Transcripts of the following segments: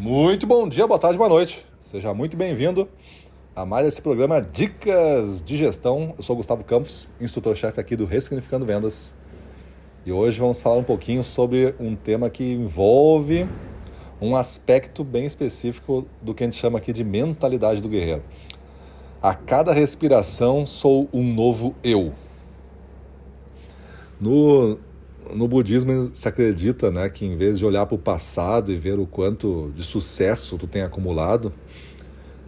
Muito bom dia, boa tarde, boa noite. Seja muito bem-vindo a mais esse programa Dicas de Gestão. Eu sou Gustavo Campos, instrutor-chefe aqui do Ressignificando Vendas. E hoje vamos falar um pouquinho sobre um tema que envolve um aspecto bem específico do que a gente chama aqui de mentalidade do guerreiro. A cada respiração sou um novo eu. No, no budismo se acredita né, que em vez de olhar para o passado e ver o quanto de sucesso tu tem acumulado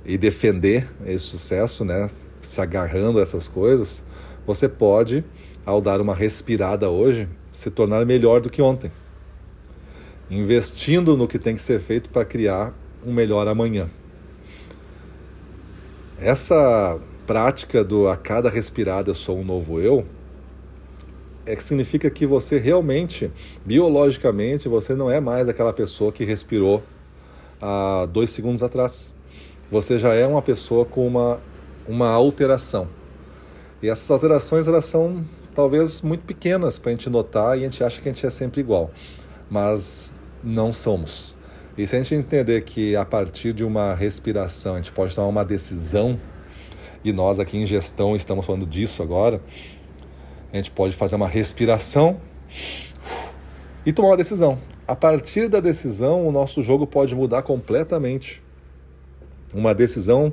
e defender esse sucesso, né, se agarrando a essas coisas, você pode, ao dar uma respirada hoje, se tornar melhor do que ontem. Investindo no que tem que ser feito para criar um melhor amanhã. Essa prática do a cada respirada eu sou um novo eu é que significa que você realmente, biologicamente, você não é mais aquela pessoa que respirou há dois segundos atrás. Você já é uma pessoa com uma, uma alteração. E essas alterações elas são talvez muito pequenas para a gente notar e a gente acha que a gente é sempre igual. Mas não somos. E se a gente entender que a partir de uma respiração a gente pode tomar uma decisão, e nós aqui em gestão estamos falando disso agora, a gente pode fazer uma respiração e tomar uma decisão. A partir da decisão, o nosso jogo pode mudar completamente. Uma decisão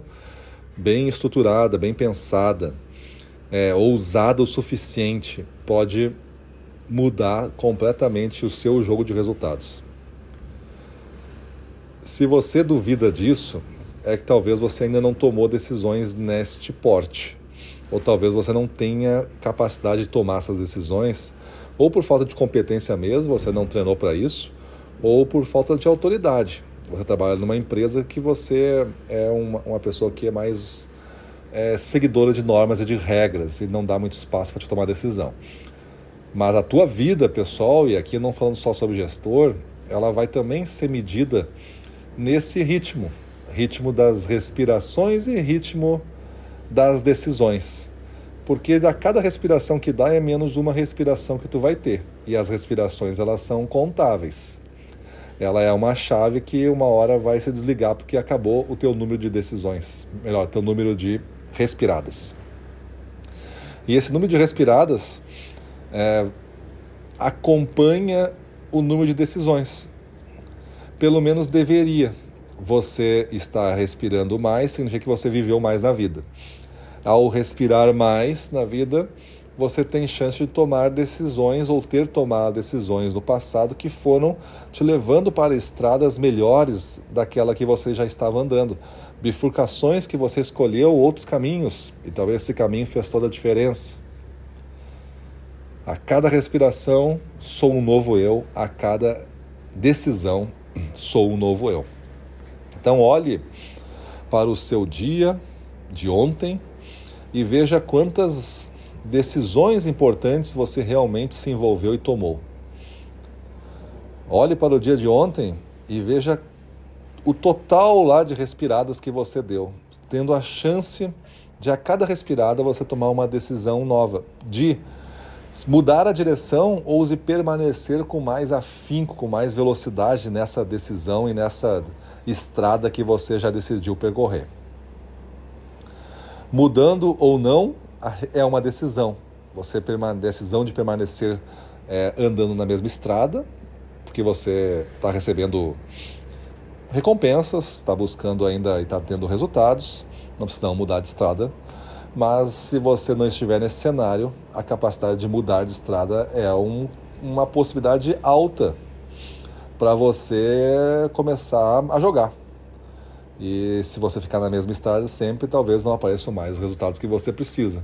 bem estruturada, bem pensada, é, ousada o suficiente, pode mudar completamente o seu jogo de resultados. Se você duvida disso, é que talvez você ainda não tomou decisões neste porte ou talvez você não tenha capacidade de tomar essas decisões, ou por falta de competência mesmo, você não treinou para isso, ou por falta de autoridade. Você trabalha numa empresa que você é uma, uma pessoa que é mais é, seguidora de normas e de regras e não dá muito espaço para te tomar decisão. Mas a tua vida pessoal, e aqui não falando só sobre gestor, ela vai também ser medida nesse ritmo ritmo das respirações e ritmo das decisões. Porque a cada respiração que dá é menos uma respiração que tu vai ter. E as respirações elas são contáveis. Ela é uma chave que uma hora vai se desligar porque acabou o teu número de decisões, melhor, teu número de respiradas. E esse número de respiradas é, acompanha o número de decisões. Pelo menos deveria. Você está respirando mais, significa que você viveu mais na vida ao respirar mais na vida, você tem chance de tomar decisões ou ter tomado decisões no passado que foram te levando para estradas melhores daquela que você já estava andando. Bifurcações que você escolheu, outros caminhos, e talvez esse caminho fez toda a diferença. A cada respiração, sou um novo eu, a cada decisão, sou um novo eu. Então, olhe para o seu dia de ontem e veja quantas decisões importantes você realmente se envolveu e tomou. Olhe para o dia de ontem e veja o total lá de respiradas que você deu, tendo a chance de a cada respirada você tomar uma decisão nova, de mudar a direção ou de permanecer com mais afinco, com mais velocidade nessa decisão e nessa estrada que você já decidiu percorrer. Mudando ou não é uma decisão. Você decisão de permanecer é, andando na mesma estrada, porque você está recebendo recompensas, está buscando ainda e está tendo resultados, não precisa mudar de estrada. Mas se você não estiver nesse cenário, a capacidade de mudar de estrada é um, uma possibilidade alta para você começar a jogar. E se você ficar na mesma estrada sempre, talvez não apareçam mais os resultados que você precisa.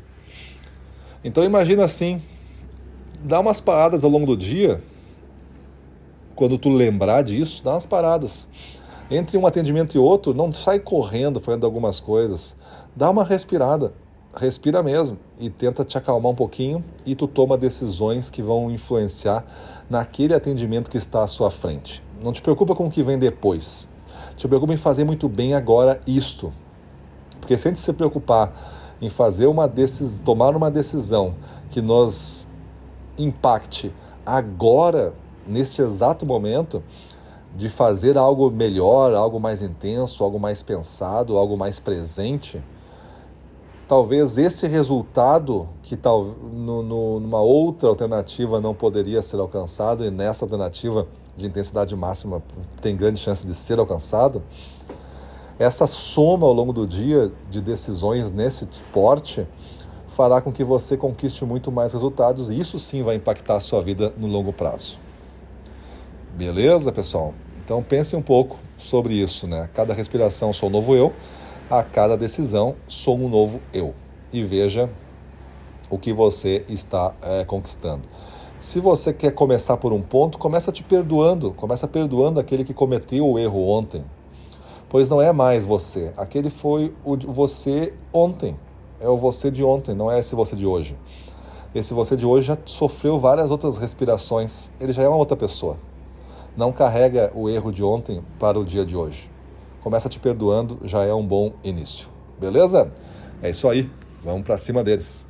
Então imagina assim, dá umas paradas ao longo do dia, quando tu lembrar disso, dá umas paradas. Entre um atendimento e outro, não sai correndo fazendo algumas coisas. Dá uma respirada, respira mesmo e tenta te acalmar um pouquinho e tu toma decisões que vão influenciar naquele atendimento que está à sua frente. Não te preocupa com o que vem depois se preocupa em fazer muito bem agora isto. Porque se a gente se preocupar em fazer uma decisão, tomar uma decisão que nos impacte agora, neste exato momento, de fazer algo melhor, algo mais intenso, algo mais pensado, algo mais presente, talvez esse resultado que tal, no, no, numa outra alternativa não poderia ser alcançado e nessa alternativa de intensidade máxima tem grande chance de ser alcançado, essa soma ao longo do dia de decisões nesse porte fará com que você conquiste muito mais resultados e isso sim vai impactar a sua vida no longo prazo. Beleza, pessoal? Então pense um pouco sobre isso, né? Cada respiração sou novo eu a cada decisão sou um novo eu. E veja o que você está é, conquistando. Se você quer começar por um ponto, começa te perdoando, começa perdoando aquele que cometeu o erro ontem. Pois não é mais você, aquele foi o você ontem, é o você de ontem, não é esse você de hoje. Esse você de hoje já sofreu várias outras respirações, ele já é uma outra pessoa. Não carrega o erro de ontem para o dia de hoje começa te perdoando, já é um bom início. Beleza? É isso aí. Vamos para cima deles.